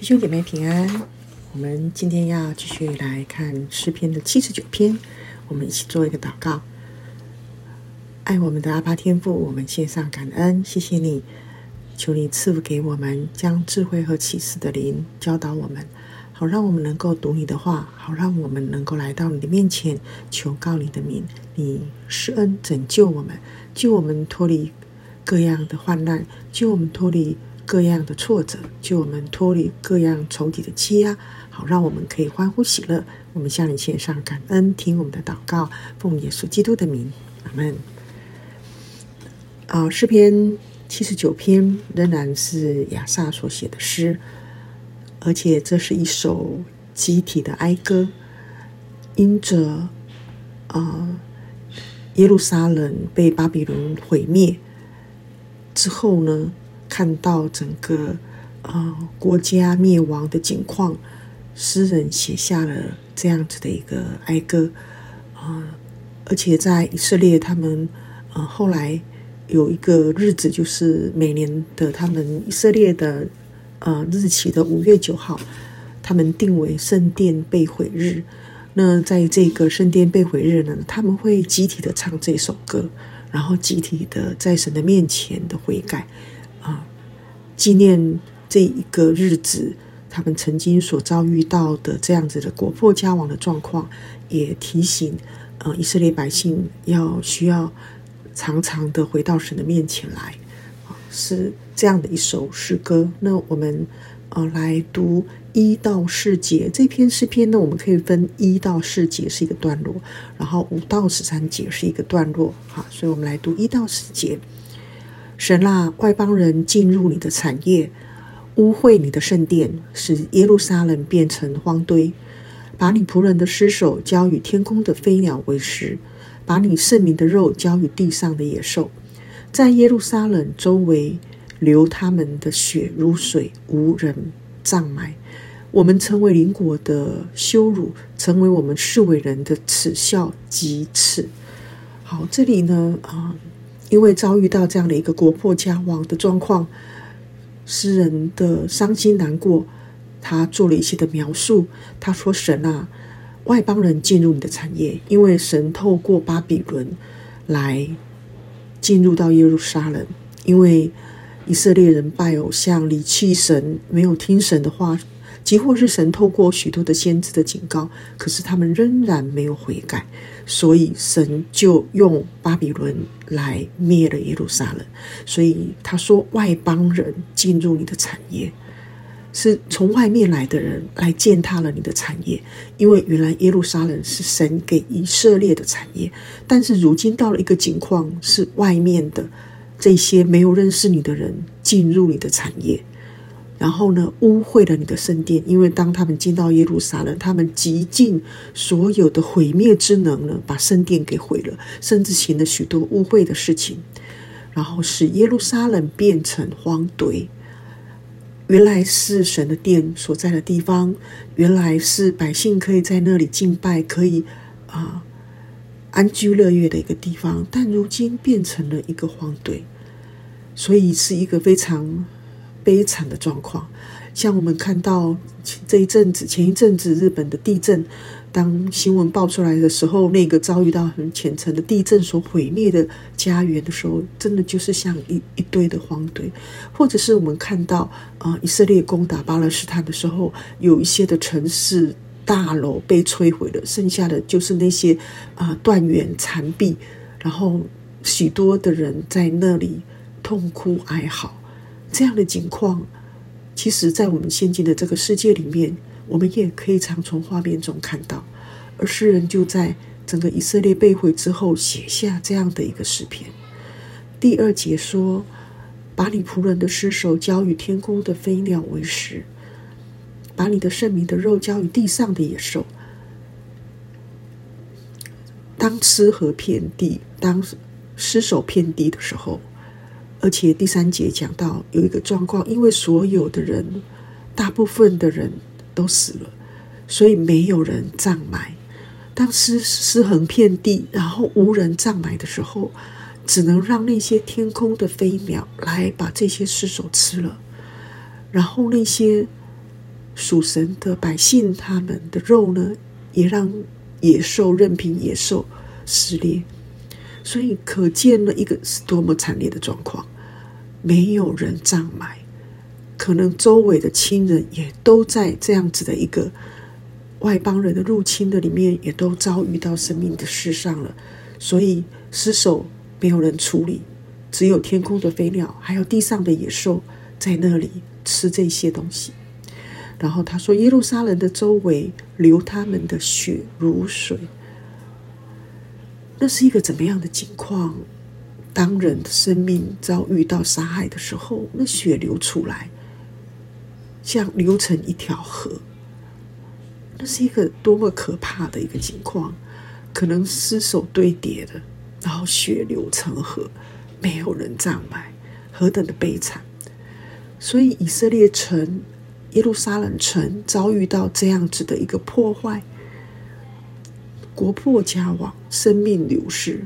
弟兄姐妹平安，我们今天要继续来看诗篇的七十九篇，我们一起做一个祷告。爱我们的阿爸天父，我们献上感恩，谢谢你，求你赐福给我们，将智慧和启示的灵教导我们，好让我们能够读你的话，好让我们能够来到你的面前，求告你的名，你施恩拯救我们，救我们脱离各样的患难，救我们脱离。各样的挫折，救我们脱离各样仇敌的欺压，好让我们可以欢呼喜乐。我们向你献上感恩，听我们的祷告，奉耶稣基督的名，阿门。啊，诗篇七十九篇仍然是亚萨所写的诗，而且这是一首集体的哀歌，因着啊耶路撒冷被巴比伦毁灭之后呢，看到整个啊、呃、国家灭亡的景况，诗人写下了这样子的一个哀歌啊、而且在以色列，他们呃后来有一个日子，就是每年的他们以色列的呃日期的五月九号，他们定为圣殿被毁日。那在这个圣殿被毁日呢，他们会集体的唱这首歌，然后集体的在神的面前的悔改。纪念这一个日子，他们曾经所遭遇到的这样子的国破家亡的状况，也提醒呃以色列百姓要需要常常的回到神的面前来，是这样的一首诗歌。那我们呃来读一到四节这篇诗篇呢，我们可以分一到四节是一个段落，然后五到十三节是一个段落，好，所以我们来读一到四节。神啊，外邦人进入你的产业，污秽你的圣殿，使耶路撒冷变成荒堆，把你仆人的尸首交与天空的飞鸟为食，把你圣民的肉交与地上的野兽，在耶路撒冷周围流他们的血如水，无人葬埋。我们成为邻国的羞辱，成为我们四围人的耻笑及耻。好，这里呢，啊。因为遭遇到这样的一个国破家亡的状况，诗人的伤心难过，他做了一些的描述。他说：“神啊，外邦人进入你的产业，因为神透过巴比伦来进入到耶路撒冷，因为以色列人拜偶像、离弃神，没有听神的话。”即或是神透过许多的先知的警告，可是他们仍然没有悔改，所以神就用巴比伦来灭了耶路撒冷。所以他说，外邦人进入你的产业，是从外面来的人来践踏了你的产业，因为原来耶路撒冷是神给以色列的产业，但是如今到了一个境况，是外面的这些没有认识你的人进入你的产业。然后呢，污秽了你的圣殿，因为当他们进到耶路撒冷，他们极尽所有的毁灭之能呢，把圣殿给毁了，甚至行了许多污秽的事情，然后使耶路撒冷变成荒堆。原来是神的殿所在的地方，原来是百姓可以在那里敬拜，可以啊安居乐业的一个地方，但如今变成了一个荒堆，所以是一个非常。悲惨的状况，像我们看到这一阵子、前一阵子日本的地震，当新闻爆出来的时候，那个遭遇到很浅层的地震所毁灭的家园的时候，真的就是像一一堆的荒堆；或者是我们看到啊、呃，以色列攻打巴勒斯坦的时候，有一些的城市大楼被摧毁了，剩下的就是那些啊、呃、断垣残壁，然后许多的人在那里痛哭哀嚎。这样的景况，其实，在我们现今的这个世界里面，我们也可以常从画面中看到。而诗人就在整个以色列被毁之后，写下这样的一个诗篇。第二节说：“把你仆人的尸首交与天空的飞鸟为食，把你的圣民的肉交与地上的野兽。当尸和遍地，当尸首遍地的时候。”而且第三节讲到有一个状况，因为所有的人，大部分的人都死了，所以没有人葬埋。当尸尸横遍地，然后无人葬埋的时候，只能让那些天空的飞鸟来把这些尸首吃了。然后那些属神的百姓，他们的肉呢，也让野兽任凭野兽撕裂。所以可见了一个是多么惨烈的状况，没有人葬埋，可能周围的亲人也都在这样子的一个外邦人的入侵的里面，也都遭遇到生命的事上了。所以尸首没有人处理，只有天空的飞鸟，还有地上的野兽在那里吃这些东西。然后他说：“耶路撒冷的周围流他们的血如水。”那是一个怎么样的情况？当人的生命遭遇到杀害的时候，那血流出来，像流成一条河。那是一个多么可怕的一个情况！可能尸首堆叠的，然后血流成河，没有人葬埋，何等的悲惨！所以以色列城。耶路撒冷城遭遇到这样子的一个破坏，国破家亡，生命流失，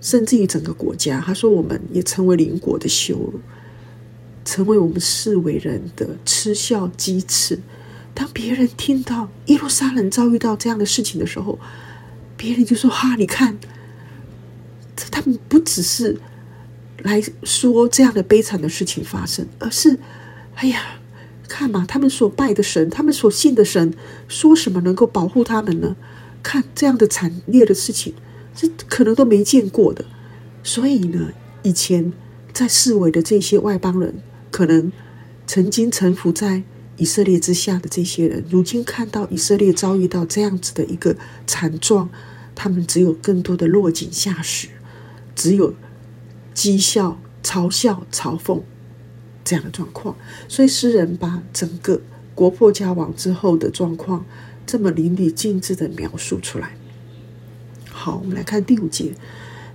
甚至于整个国家，他说我们也成为邻国的羞辱，成为我们世为人的嗤笑讥刺。当别人听到耶路撒冷遭遇到这样的事情的时候，别人就说：“哈，你看，他们不只是来说这样的悲惨的事情发生，而是，哎呀。”看嘛，他们所拜的神，他们所信的神，说什么能够保护他们呢？看这样的惨烈的事情，这可能都没见过的。所以呢，以前在四围的这些外邦人，可能曾经臣服在以色列之下的这些人，如今看到以色列遭遇到这样子的一个惨状，他们只有更多的落井下石，只有讥笑、嘲笑、嘲讽。这样的状况，所以诗人把整个国破家亡之后的状况这么淋漓尽致的描述出来。好，我们来看第五节。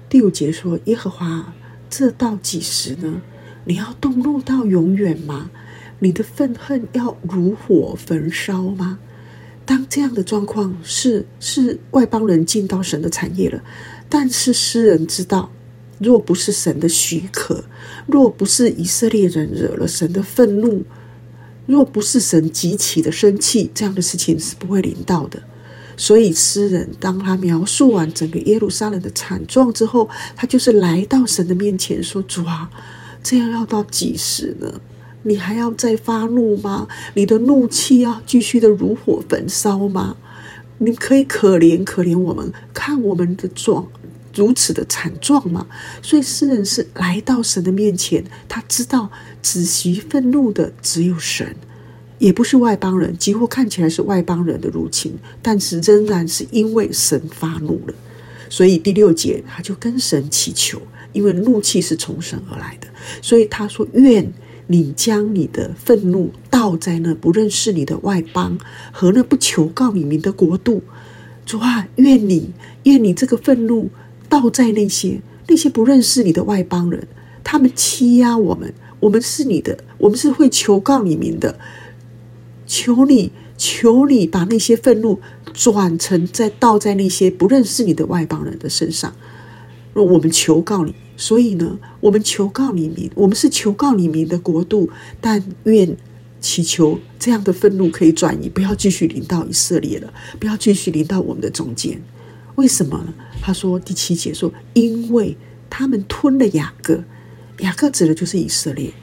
第五节说：“耶和华，这到几时呢？你要动怒到永远吗？你的愤恨要如火焚烧吗？”当这样的状况是是外邦人进到神的产业了，但是诗人知道。若不是神的许可，若不是以色列人惹了神的愤怒，若不是神极其的生气，这样的事情是不会临到的。所以诗人当他描述完整个耶路撒冷的惨状之后，他就是来到神的面前说：“主啊，这样要到几时呢？你还要再发怒吗？你的怒气要继续的如火焚烧吗？你可以可怜可怜我们，看我们的状。”如此的惨状嘛，所以诗人是来到神的面前，他知道止息愤怒的只有神，也不是外邦人，几乎看起来是外邦人的入侵，但是仍然是因为神发怒了，所以第六节他就跟神祈求，因为怒气是从神而来的，所以他说：愿你将你的愤怒倒在那不认识你的外邦和那不求告你名的国度，主啊，愿你愿你这个愤怒。倒在那些那些不认识你的外邦人，他们欺压我们，我们是你的，我们是会求告你名的。求你，求你把那些愤怒转成再倒在那些不认识你的外邦人的身上。若我们求告你，所以呢，我们求告你名，我们是求告你名的国度，但愿祈求这样的愤怒可以转移，不要继续临到以色列了，不要继续临到我们的中间。为什么呢？他说第七节说，因为他们吞了雅各，雅各指的就是以色列，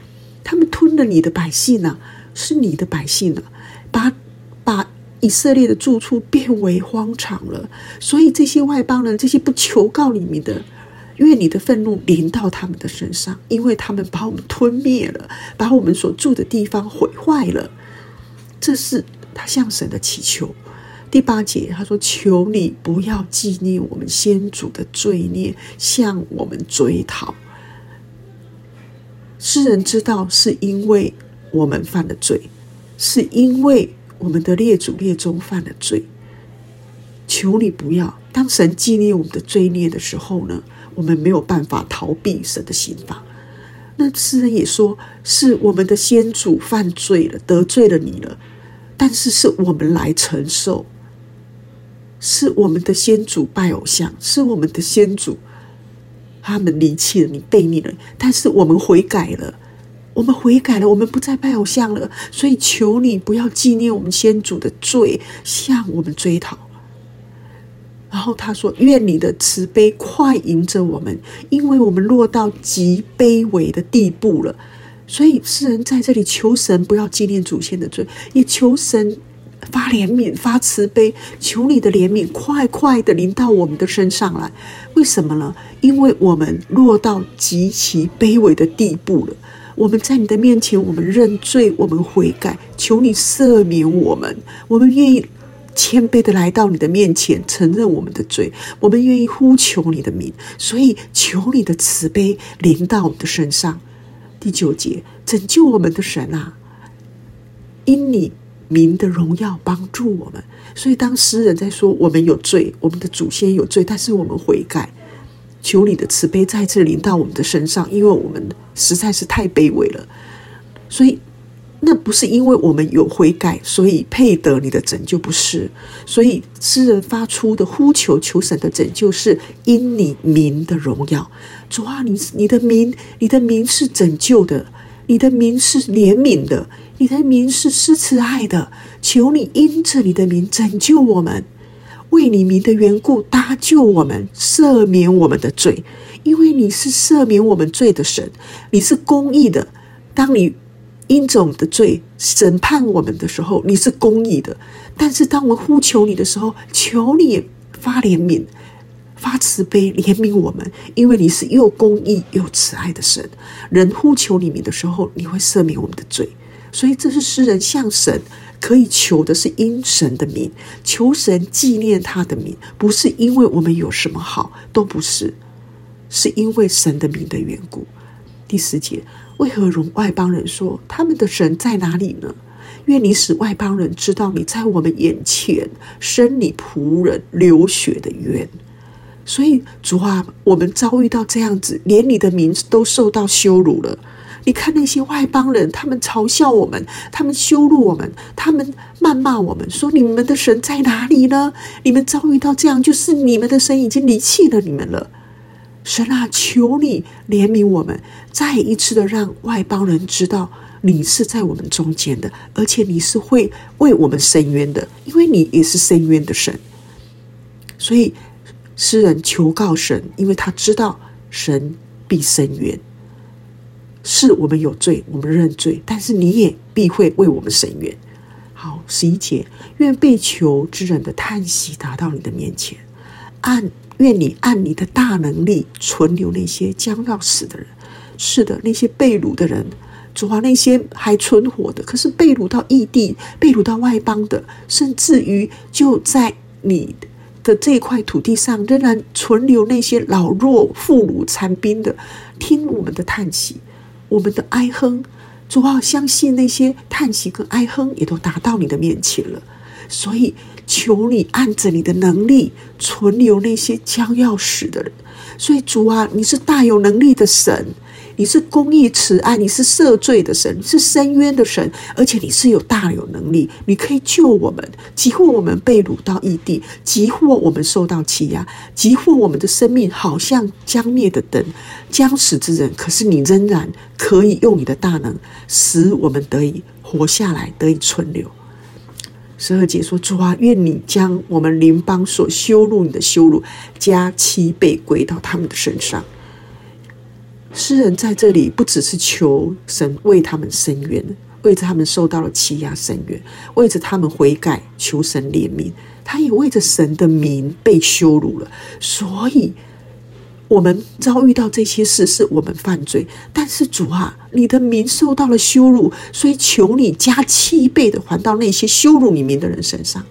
他们吞了你的百姓呢、啊，是你的百姓呢、啊，把把以色列的住处变为荒场了。所以这些外邦人，这些不求告你名的，愿你的愤怒临到他们的身上，因为他们把我们吞灭了，把我们所住的地方毁坏了。这是他向神的祈求。第八节，他说：“求你不要纪念我们先祖的罪孽，向我们追讨。”诗人知道是因为我们犯了罪，是因为我们的列祖列宗犯了罪。求你不要，当神纪念我们的罪孽的时候呢，我们没有办法逃避神的刑罚。那诗人也说，是我们的先祖犯罪了，得罪了你了，但是是我们来承受。是我们的先祖拜偶像，是我们的先祖，他们离弃了你，背逆了。但是我们悔改了，我们悔改了，我们不再拜偶像了，所以求你不要纪念我们先祖的罪，向我们追讨。然后他说：“愿你的慈悲快迎着我们，因为我们落到极卑微的地步了。所以世人在这里求神不要纪念祖先的罪，也求神发怜悯、发慈悲，求你的怜悯快快的临到我们的身上来。为什么呢？因为我们落到极其卑微的地步了。我们在你的面前，我们认罪，我们悔改，求你赦免我们，我们愿意。”谦卑的来到你的面前，承认我们的罪，我们愿意呼求你的名，所以求你的慈悲临到我们的身上。第九节，拯救我们的神啊，因你名的荣耀帮助我们。所以当诗人在说我们有罪，我们的祖先有罪，但是我们悔改，求你的慈悲再次临到我们的身上，因为我们实在是太卑微了，所以。那不是因为我们有悔改，所以配得你的拯救，不是。所以诗人发出的呼求，求神的拯救，是因你名的荣耀。主啊，你你的名，你的名是拯救的，你的名是怜悯的，你的名是施慈爱的。求你因着你的名拯救我们，为你名的缘故搭救我们，赦免我们的罪，因为你是赦免我们罪的神，你是公义的。当你。因着我们的罪审判我们的时候，你是公义的；但是当我们呼求你的时候，求你发怜悯、发慈悲、怜悯我们，因为你是又公义又慈爱的神。人呼求你名的时候，你会赦免我们的罪。所以，这是诗人向神可以求的是因神的名，求神纪念他的名，不是因为我们有什么好，都不是，是因为神的名的缘故。第十节。为何容外邦人说他们的神在哪里呢？愿你使外邦人知道你在我们眼前生你仆人流血的冤。所以主啊，我们遭遇到这样子，连你的名字都受到羞辱了。你看那些外邦人，他们嘲笑我们，他们羞辱我们，他们谩骂我们，说你们的神在哪里呢？你们遭遇到这样，就是你们的神已经离弃了你们了。神啊，求你怜悯我们，再一次的让外邦人知道你是在我们中间的，而且你是会为我们伸冤的，因为你也是伸冤的神。所以诗人求告神，因为他知道神必伸冤，是我们有罪，我们认罪，但是你也必会为我们伸冤。好，十一节，愿被囚之人的叹息达到你的面前，按。愿你按你的大能力存留那些将要死的人，是的，那些被掳的人，主啊，那些还存活的，可是被掳到异地、被掳到外邦的，甚至于就在你的这一块土地上，仍然存留那些老弱妇孺残兵的，听我们的叹息，我们的哀哼，主啊，相信那些叹息跟哀哼也都达到你的面前了，所以。求你按着你的能力存留那些将要死的人，所以主啊，你是大有能力的神，你是公义慈爱，你是赦罪的神，是伸冤的神，而且你是有大有能力，你可以救我们，即或我们被掳到异地，即或我们受到欺压，即或我们的生命好像将灭的灯，将死之人，可是你仍然可以用你的大能，使我们得以活下来，得以存留。十二节说：“主啊，愿你将我们邻邦所羞辱你的羞辱加七倍归到他们的身上。”诗人在这里不只是求神为他们伸冤，为着他们受到了欺压伸冤，为着他们悔改求神怜悯，他也为着神的名被羞辱了，所以。我们遭遇到这些事，是我们犯罪，但是主啊，你的名受到了羞辱，所以求你加七倍的还到那些羞辱你名的人身上，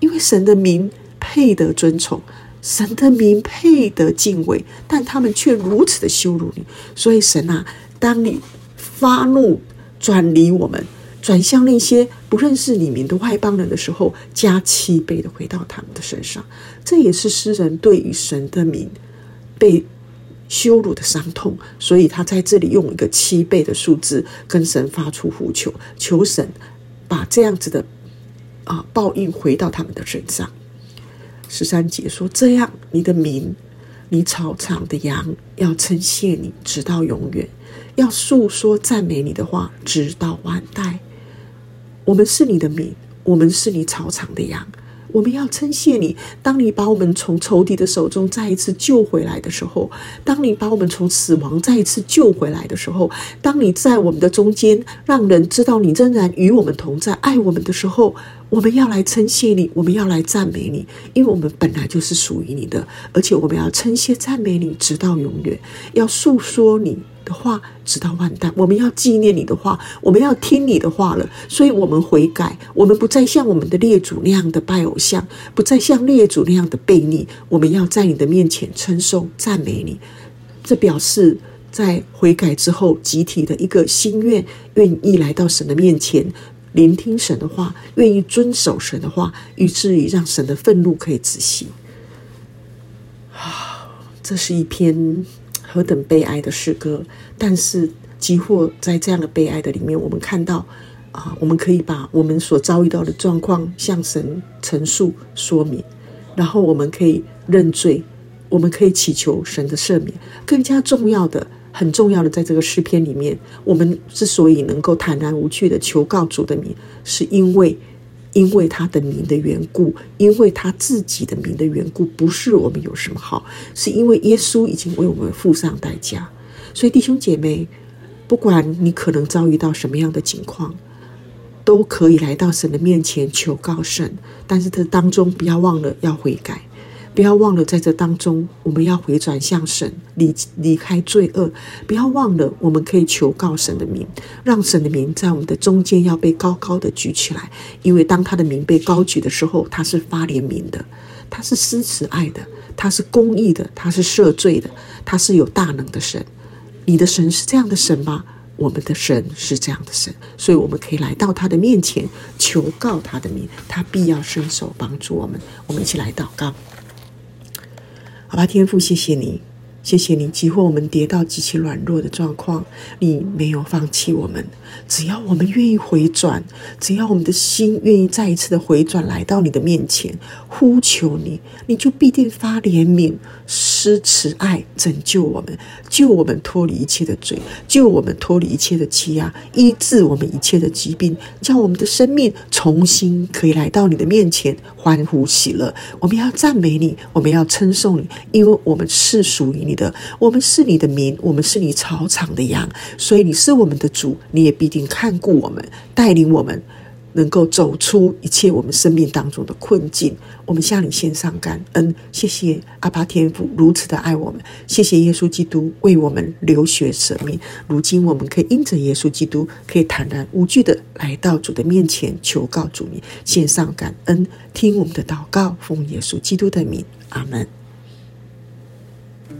因为神的名配得尊崇，神的名配得敬畏，但他们却如此的羞辱你，所以神啊，当你发怒转离我们，转向那些不认识你名的外邦人的时候，加七倍的回到他们的身上，这也是诗人对于神的名。被羞辱的伤痛，所以他在这里用一个七倍的数字跟神发出呼求，求神把这样子的啊报应回到他们的身上。十三节说：“这样，你的名你草场的羊要称谢你，直到永远；要述说赞美你的话，直到万代。我们是你的民，我们是你草场的羊。我们要称谢你，当你把我们从仇敌的手中再一次救回来的时候，当你把我们从死亡再一次救回来的时候，当你在我们的中间，让人知道你仍然与我们同在，爱我们的时候，我们要来称谢你，我们要来赞美你，因为我们本来就是属于你的，而且我们要称谢赞美你，直到永远，要述说你的话直到万代，我们要纪念你的话，我们要听你的话了。所以，我们悔改，我们不再像我们的列祖那样的拜偶像，不再像列祖那样的悖逆。我们要在你的面前称颂赞美你。这表示在悔改之后，集体的一个心愿，愿意来到神的面前，聆听神的话，愿意遵守神的话，以至于让神的愤怒可以止息。啊，这是一篇。何等悲哀的诗歌！但是，即或在这样的悲哀的里面，我们看到啊，我们可以把我们所遭遇到的状况向神陈述说明，然后我们可以认罪，我们可以祈求神的赦免。更加重要的，很重要的，在这个诗篇里面，我们之所以能够坦然无惧的求告主的名，是因为。因为他的名的缘故，因为他自己的名的缘故，不是我们有什么好，是因为耶稣已经为我们付上代价。所以弟兄姐妹，不管你可能遭遇到什么样的情况，都可以来到神的面前求告神，但是这当中不要忘了要悔改。不要忘了，在这当中，我们要回转向神，离离开罪恶。不要忘了，我们可以求告神的名，让神的名在我们的中间要被高高的举起来。因为当他的名被高举的时候，他是发怜悯的，他是施慈爱的，他是公义的，他是赦罪的，他是有大能的神。你的神是这样的神吗？我们的神是这样的神，所以我们可以来到他的面前，求告他的名，他必要伸手帮助我们。我们一起来祷告。好吧，天父，谢谢你，谢谢你，几乎我们跌到极其软弱的状况，你没有放弃我们。只要我们愿意回转，只要我们的心愿意再一次的回转，来到你的面前，呼求你，你就必定发怜悯。施慈爱，拯救我们，救我们脱离一切的罪，救我们脱离一切的欺压，医治我们一切的疾病，叫我们的生命重新可以来到你的面前，欢呼喜乐。我们要赞美你，我们要称颂你，因为我们是属于你的，我们是你的民，我们是你草场的羊，所以你是我们的主，你也必定看顾我们，带领我们。能够走出一切我们生命当中的困境，我们向你献上感恩，谢谢阿爸天父如此的爱我们，谢谢耶稣基督为我们流血舍命。如今我们可以因着耶稣基督，可以坦然无惧的来到主的面前，求告主名，献上感恩，听我们的祷告，奉耶稣基督的名，阿门。